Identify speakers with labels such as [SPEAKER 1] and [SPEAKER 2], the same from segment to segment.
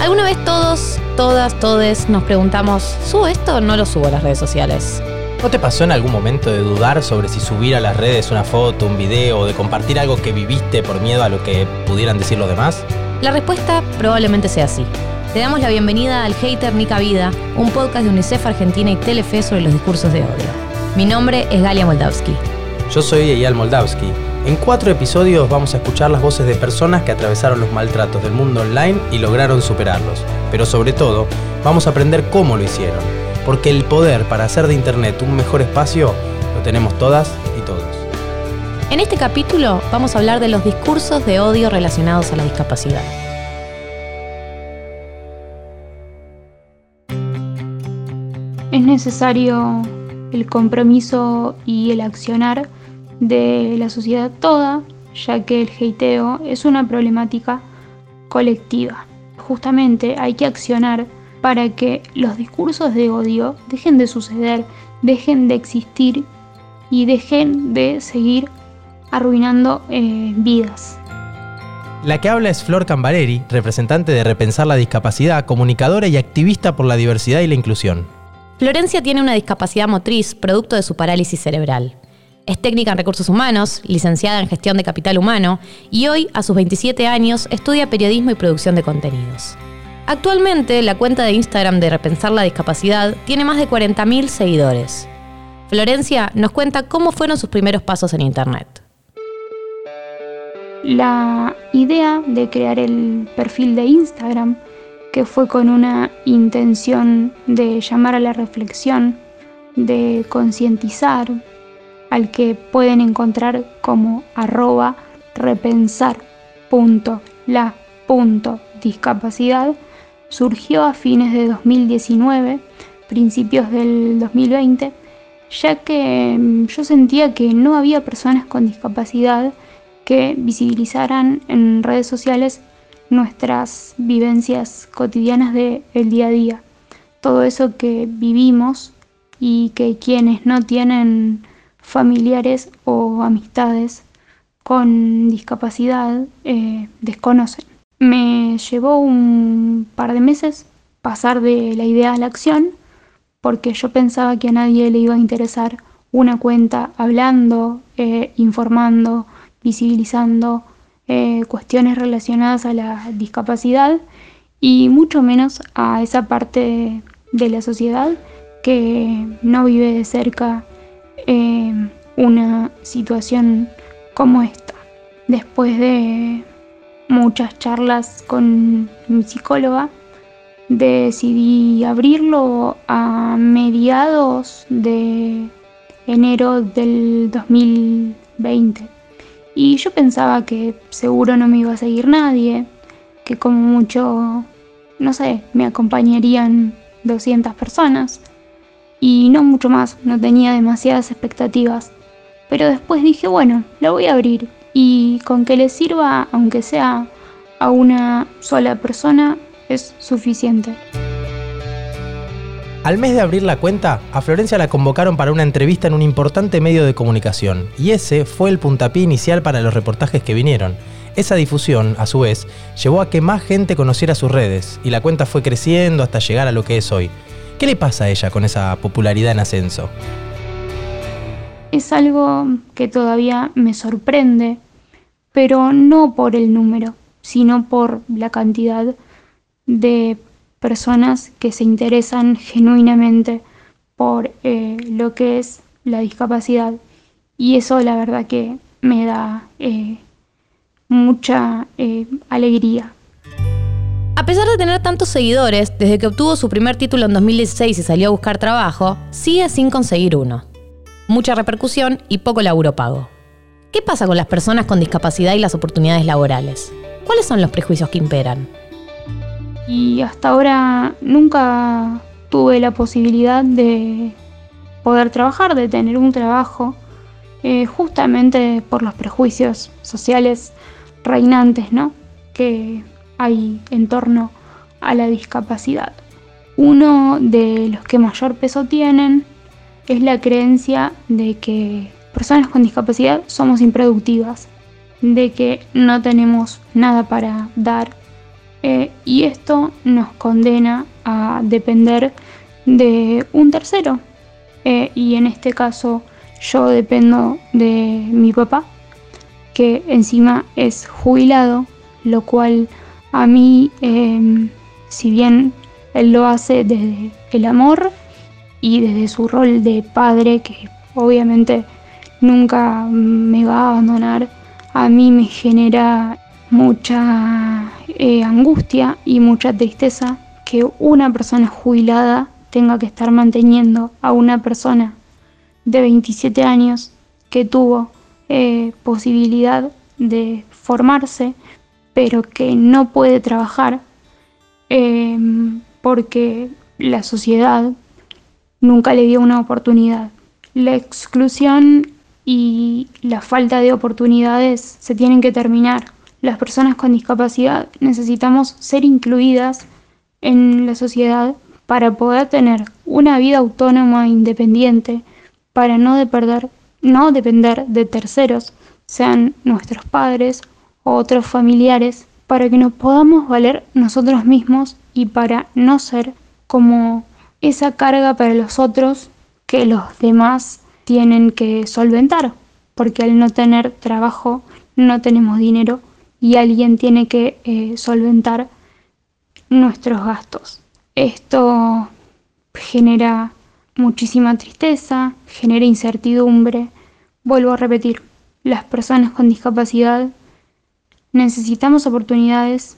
[SPEAKER 1] ¿Alguna vez todos, todas, todes nos preguntamos, ¿subo esto o no lo subo a las redes sociales?
[SPEAKER 2] ¿No te pasó en algún momento de dudar sobre si subir a las redes una foto, un video o de compartir algo que viviste por miedo a lo que pudieran decir los demás?
[SPEAKER 1] La respuesta probablemente sea sí. Te damos la bienvenida al Hater Nica Vida, un podcast de UNICEF Argentina y Telefe sobre los discursos de odio. Mi nombre es Galia Moldavsky.
[SPEAKER 2] Yo soy Eyal Moldavsky. En cuatro episodios vamos a escuchar las voces de personas que atravesaron los maltratos del mundo online y lograron superarlos. Pero sobre todo, vamos a aprender cómo lo hicieron. Porque el poder para hacer de Internet un mejor espacio lo tenemos todas y todos.
[SPEAKER 1] En este capítulo vamos a hablar de los discursos de odio relacionados a la discapacidad.
[SPEAKER 3] Es necesario el compromiso y el accionar de la sociedad toda, ya que el heiteo es una problemática colectiva. Justamente hay que accionar para que los discursos de odio dejen de suceder, dejen de existir y dejen de seguir arruinando eh, vidas.
[SPEAKER 2] La que habla es Flor Cambareri, representante de Repensar la Discapacidad, comunicadora y activista por la diversidad y la inclusión.
[SPEAKER 1] Florencia tiene una discapacidad motriz producto de su parálisis cerebral. Es técnica en recursos humanos, licenciada en gestión de capital humano y hoy, a sus 27 años, estudia periodismo y producción de contenidos. Actualmente, la cuenta de Instagram de Repensar la Discapacidad tiene más de 40.000 seguidores. Florencia nos cuenta cómo fueron sus primeros pasos en Internet.
[SPEAKER 3] La idea de crear el perfil de Instagram, que fue con una intención de llamar a la reflexión, de concientizar, al que pueden encontrar como arroba repensar.la.discapacidad, surgió a fines de 2019, principios del 2020, ya que mm, yo sentía que no había personas con discapacidad que visibilizaran en redes sociales nuestras vivencias cotidianas del día a día. Todo eso que vivimos y que quienes no tienen familiares o amistades con discapacidad eh, desconocen. Me llevó un par de meses pasar de la idea a la acción porque yo pensaba que a nadie le iba a interesar una cuenta hablando, eh, informando, visibilizando eh, cuestiones relacionadas a la discapacidad y mucho menos a esa parte de la sociedad que no vive de cerca eh, una situación como esta. Después de muchas charlas con mi psicóloga, decidí abrirlo a mediados de enero del 2020. Y yo pensaba que seguro no me iba a seguir nadie, que como mucho, no sé, me acompañarían 200 personas y no mucho más, no tenía demasiadas expectativas. Pero después dije, bueno, lo voy a abrir y con que le sirva, aunque sea a una sola persona, es suficiente.
[SPEAKER 2] Al mes de abrir la cuenta, a Florencia la convocaron para una entrevista en un importante medio de comunicación, y ese fue el puntapié inicial para los reportajes que vinieron. Esa difusión, a su vez, llevó a que más gente conociera sus redes, y la cuenta fue creciendo hasta llegar a lo que es hoy. ¿Qué le pasa a ella con esa popularidad en ascenso?
[SPEAKER 3] Es algo que todavía me sorprende, pero no por el número, sino por la cantidad de personas que se interesan genuinamente por eh, lo que es la discapacidad. Y eso la verdad que me da eh, mucha eh, alegría.
[SPEAKER 1] A pesar de tener tantos seguidores, desde que obtuvo su primer título en 2016 y salió a buscar trabajo, sigue sin conseguir uno. Mucha repercusión y poco laburo pago. ¿Qué pasa con las personas con discapacidad y las oportunidades laborales? ¿Cuáles son los prejuicios que imperan?
[SPEAKER 3] Y hasta ahora nunca tuve la posibilidad de poder trabajar, de tener un trabajo, eh, justamente por los prejuicios sociales reinantes, ¿no? Que hay en torno a la discapacidad. Uno de los que mayor peso tienen es la creencia de que personas con discapacidad somos improductivas, de que no tenemos nada para dar eh, y esto nos condena a depender de un tercero. Eh, y en este caso yo dependo de mi papá, que encima es jubilado, lo cual a mí, em, si bien él lo hace desde el amor y desde su rol de padre, que obviamente nunca me va a abandonar, a mí me genera mucha eh, angustia y mucha tristeza que una persona jubilada tenga que estar manteniendo a una persona de 27 años que tuvo eh, posibilidad de formarse, pero que no puede trabajar em, porque la sociedad nunca le dio una oportunidad. La exclusión y la falta de oportunidades se tienen que terminar. Las personas con discapacidad necesitamos ser incluidas en la sociedad para poder tener una vida autónoma e independiente, para no depender, no depender de terceros, sean nuestros padres otros familiares, para que nos podamos valer nosotros mismos y para no ser como esa carga para los otros que los demás tienen que solventar, porque al no tener trabajo no tenemos dinero y alguien tiene que eh, solventar nuestros gastos. Esto genera muchísima tristeza, genera incertidumbre. Vuelvo a repetir, las personas con discapacidad necesitamos oportunidades,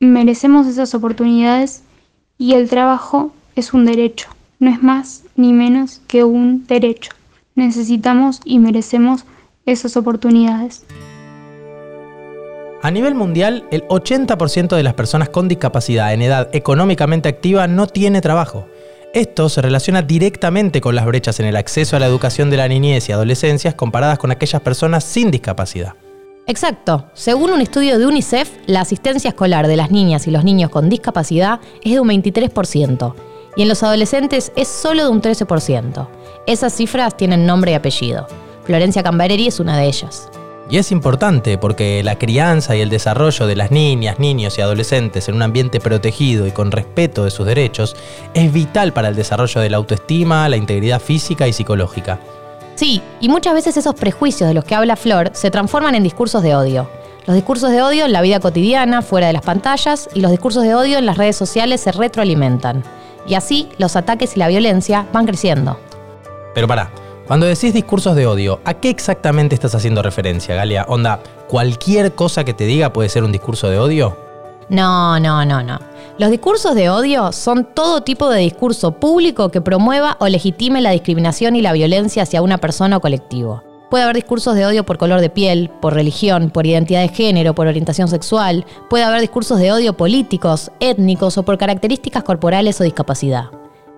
[SPEAKER 3] merecemos esas oportunidades y el trabajo es un derecho, no es más ni menos que un derecho necesitamos y merecemos esas oportunidades.
[SPEAKER 2] A nivel mundial, el 80% de las personas con discapacidad en edad económicamente activa no tiene trabajo. Esto se relaciona directamente con las brechas en el acceso a la educación de la niñez y adolescencias comparadas con aquellas personas sin discapacidad.
[SPEAKER 1] Exacto. Según un estudio de UNICEF, la asistencia escolar de las niñas y los niños con discapacidad es de un 23% y en los adolescentes es solo de un 13%. Esas cifras tienen nombre y apellido. Florencia Cambareri es una de ellas.
[SPEAKER 2] Y es importante porque la crianza y el desarrollo de las niñas, niños y adolescentes en un ambiente protegido y con respeto de sus derechos es vital para el desarrollo de la autoestima, la integridad física y psicológica.
[SPEAKER 1] Sí, y muchas veces esos prejuicios de los que habla Flor se transforman en discursos de odio. Los discursos de odio en la vida cotidiana, fuera de las pantallas, y los discursos de odio en las redes sociales se retroalimentan. Y así los ataques y la violencia van creciendo.
[SPEAKER 2] Pero pará, cuando decís discursos de odio, ¿a qué exactamente estás haciendo referencia, Galia? Onda, ¿cualquier cosa que te diga puede ser un discurso de odio?
[SPEAKER 1] No, no, no, no. Los discursos de odio son todo tipo de discurso público que promueva o legitime la discriminación y la violencia hacia una persona o colectivo. Puede haber discursos de odio por color de piel, por religión, por identidad de género, por orientación sexual. Puede haber discursos de odio políticos, étnicos o por características corporales o discapacidad.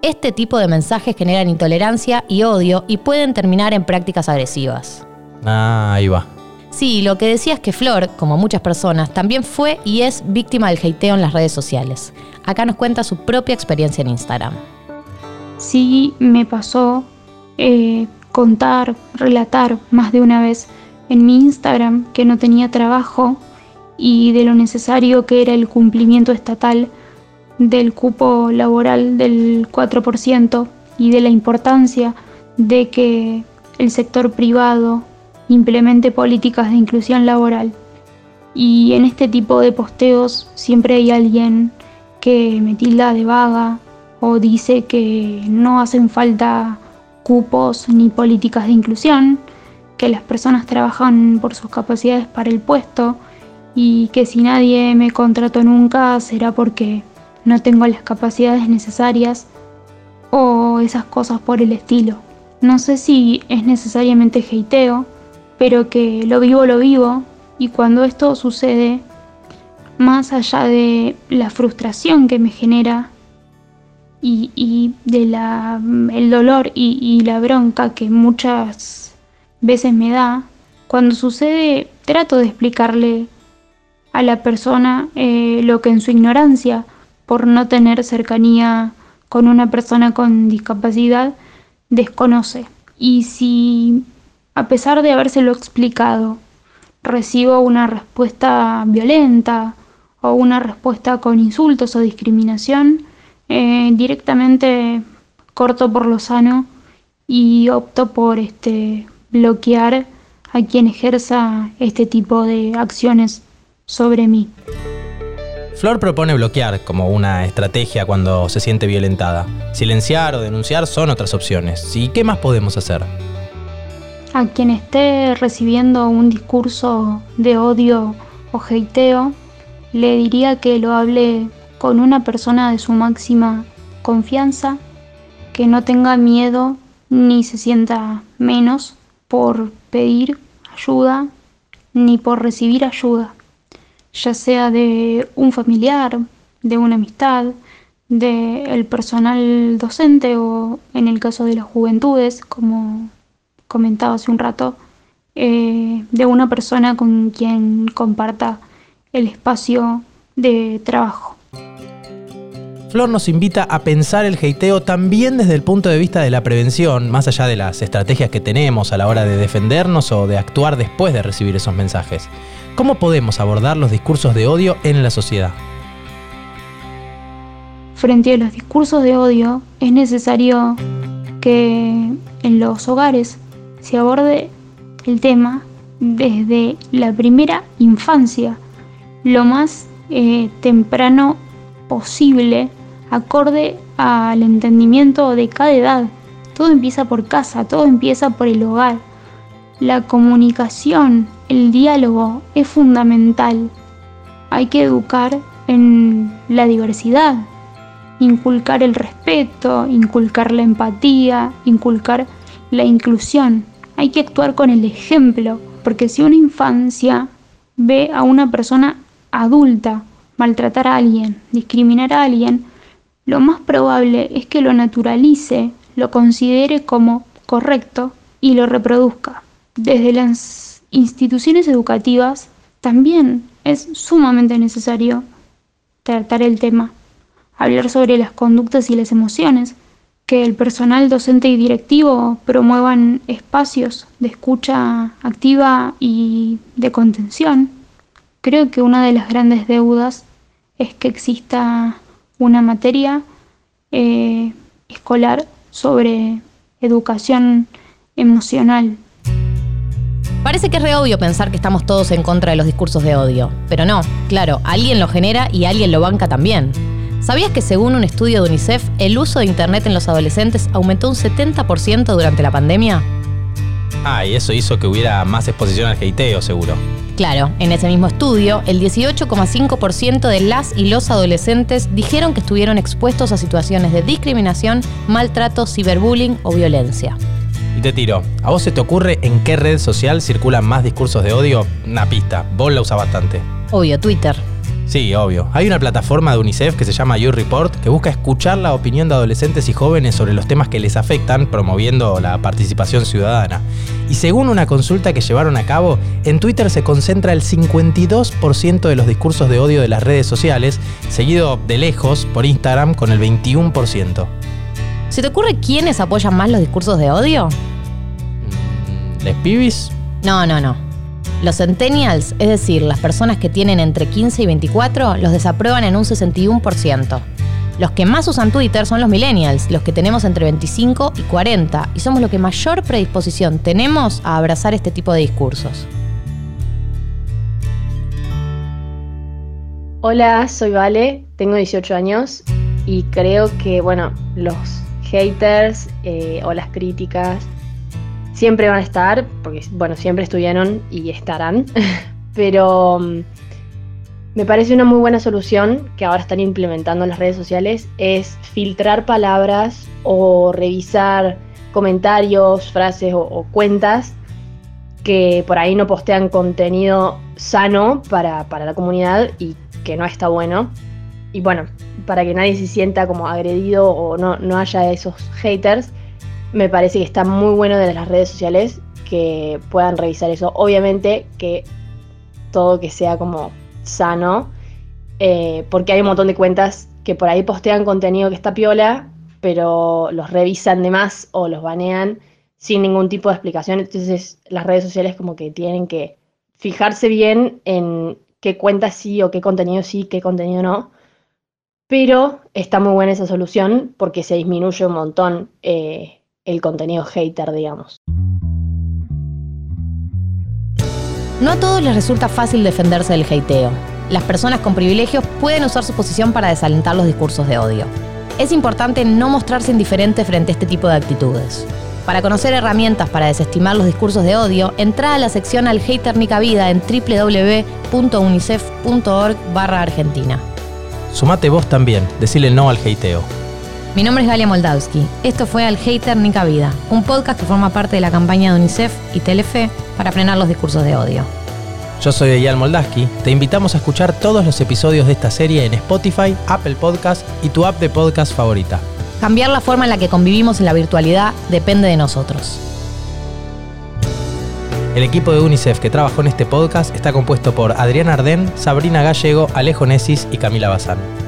[SPEAKER 1] Este tipo de mensajes generan intolerancia y odio y pueden terminar en prácticas agresivas.
[SPEAKER 2] Ah, ahí va.
[SPEAKER 1] Sí, lo que decía es que Flor, como muchas personas, también fue y es víctima del hateo en las redes sociales. Acá nos cuenta su propia experiencia en Instagram.
[SPEAKER 3] Sí, me pasó eh, contar, relatar más de una vez en mi Instagram que no tenía trabajo y de lo necesario que era el cumplimiento estatal del cupo laboral del 4% y de la importancia de que el sector privado implemente políticas de inclusión laboral. Y en este tipo de posteos siempre hay alguien que me tilda de vaga o dice que no hacen falta cupos ni políticas de inclusión, que las personas trabajan por sus capacidades para el puesto y que si nadie me contrató nunca será porque no tengo las capacidades necesarias o esas cosas por el estilo. No sé si es necesariamente heiteo, pero que lo vivo, lo vivo, y cuando esto sucede, más allá de la frustración que me genera y, y de la, el dolor y, la bronca que muchas veces me da, cuando sucede trato de explicarle a la persona eh, lo que en su ignorancia por no tener cercanía con una persona con discapacidad desconoce. Y si a pesar de habérselo explicado, recibo una respuesta violenta o una respuesta con insultos o discriminación, eh, directamente corto por lo sano y opto por este, bloquear a quien ejerza este tipo de acciones sobre mí.
[SPEAKER 2] Flor propone bloquear como una estrategia cuando se siente violentada. Silenciar o denunciar son otras opciones. ¿Y qué más podemos hacer?
[SPEAKER 3] A quien esté recibiendo un discurso de odio o hateo, le diría que lo hable con una persona de su máxima confianza, que no tenga miedo ni se sienta menos por pedir ayuda ni por recibir ayuda, ya sea de un familiar, de una amistad, del personal docente o en el caso de las juventudes, como comentaba hace un rato, eh, de una persona con quien comparta el espacio de trabajo.
[SPEAKER 2] Flor nos invita a pensar el heiteo también desde el punto de vista de la prevención, más allá de las estrategias que tenemos a la hora de defendernos o de actuar después de recibir esos mensajes. ¿Cómo podemos abordar los discursos de odio en la sociedad?
[SPEAKER 3] Frente a los discursos de odio, es necesario que en los hogares se aborde el tema desde la primera infancia, lo más eh, temprano posible, acorde al entendimiento de cada edad. Todo empieza por casa, todo empieza por el hogar. La comunicación, el diálogo es fundamental. Hay que educar en la diversidad, inculcar el respeto, inculcar la empatía, inculcar la inclusión. Hay que actuar con el ejemplo, porque si una infancia ve a una persona adulta maltratar a alguien, discriminar a alguien, lo más probable es que lo naturalice, lo considere como correcto y lo reproduzca. Desde las instituciones educativas también es sumamente necesario tratar el tema, hablar sobre las conductas y las emociones, que el personal docente y directivo promuevan espacios de escucha activa y de contención. Creo que una de las grandes deudas es que exista una materia eh, escolar sobre educación emocional.
[SPEAKER 1] Parece que es re obvio pensar que estamos todos en contra de los discursos de odio, pero no, claro, alguien lo genera y alguien lo banca también. ¿Sabías que según un estudio de UNICEF, el uso de Internet en los adolescentes aumentó un 70% durante la pandemia?
[SPEAKER 2] Ah, y eso hizo que hubiera más exposición al hateo, seguro.
[SPEAKER 1] Claro, en ese mismo estudio, el 18,5% de las y los adolescentes dijeron que estuvieron expuestos a situaciones de discriminación, maltrato, ciberbullying o violencia.
[SPEAKER 2] Y te tiro, ¿a vos se te ocurre en qué red social circulan más discursos de odio? Una pista, vos la usas bastante.
[SPEAKER 1] Obvio, Twitter.
[SPEAKER 2] Sí, obvio. Hay una plataforma de UNICEF que se llama You Report que busca escuchar la opinión de adolescentes y jóvenes sobre los temas que les afectan, promoviendo la participación ciudadana. Y según una consulta que llevaron a cabo, en Twitter se concentra el 52% de los discursos de odio de las redes sociales, seguido de lejos por Instagram con el 21%.
[SPEAKER 1] ¿Se te ocurre quiénes apoyan más los discursos de odio?
[SPEAKER 2] ¿Les pibis?
[SPEAKER 1] No, no, no. Los centennials, es decir, las personas que tienen entre 15 y 24, los desaprueban en un 61%. Los que más usan Twitter son los millennials, los que tenemos entre 25 y 40, y somos los que mayor predisposición tenemos a abrazar este tipo de discursos.
[SPEAKER 4] Hola, soy Vale, tengo 18 años y creo que, bueno, los haters eh, o las críticas siempre van a estar, porque bueno, siempre estuvieron y estarán, pero mm, me parece una muy buena solución que ahora están implementando en las redes sociales es filtrar palabras o revisar comentarios, frases o, cuentas que por ahí no postean contenido sano para, para, la comunidad y que no está bueno. Y bueno, para que nadie se sienta como agredido o no, no haya esos haters, me parece que está muy bueno de las redes sociales que puedan revisar eso. Obviamente que todo que sea como sano, eh, porque hay un montón de cuentas que por ahí postean contenido que está piola, pero los revisan de más o los banean sin ningún tipo de explicación. Entonces las redes sociales como que tienen que fijarse bien en qué cuenta sí o qué contenido sí, qué contenido no. Pero está muy buena esa solución porque se disminuye un montón eh, el contenido hater, digamos.
[SPEAKER 1] No a todos les resulta fácil defenderse del hateo. Las personas con privilegios pueden usar su posición para desalentar los discursos de odio. Es importante no mostrarse indiferente frente a este tipo de actitudes. Para conocer herramientas para desestimar los discursos de odio, entra a la sección Al Hater Ni Cabida en www.unicef.org argentina.
[SPEAKER 2] Sumate vos también, decile no al hateo.
[SPEAKER 1] Mi nombre es Galia Moldavsky. Esto fue Al Hater Ni Cabida, un podcast que forma parte de la campaña de UNICEF y Telefe para frenar los discursos de odio.
[SPEAKER 2] Yo soy Eyal Moldaski. Te invitamos a escuchar todos los episodios de esta serie en Spotify, Apple Podcast y tu app de podcast favorita.
[SPEAKER 1] Cambiar la forma en la que convivimos en la virtualidad depende de nosotros.
[SPEAKER 2] El equipo de UNICEF que trabajó en este podcast está compuesto por Adrián Ardén, Sabrina Gallego, Alejo Nesis y Camila Bazán.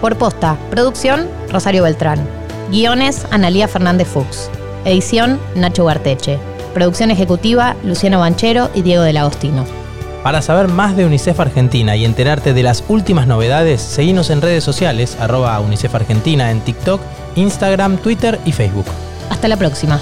[SPEAKER 1] Por posta, producción, Rosario Beltrán. Guiones, Analía Fernández Fuchs. Edición, Nacho Guarteche. Producción ejecutiva, Luciano Banchero y Diego del Agostino.
[SPEAKER 2] Para saber más de UNICEF Argentina y enterarte de las últimas novedades, seguinos en redes sociales, arroba UNICEF Argentina en TikTok, Instagram, Twitter y Facebook.
[SPEAKER 1] Hasta la próxima.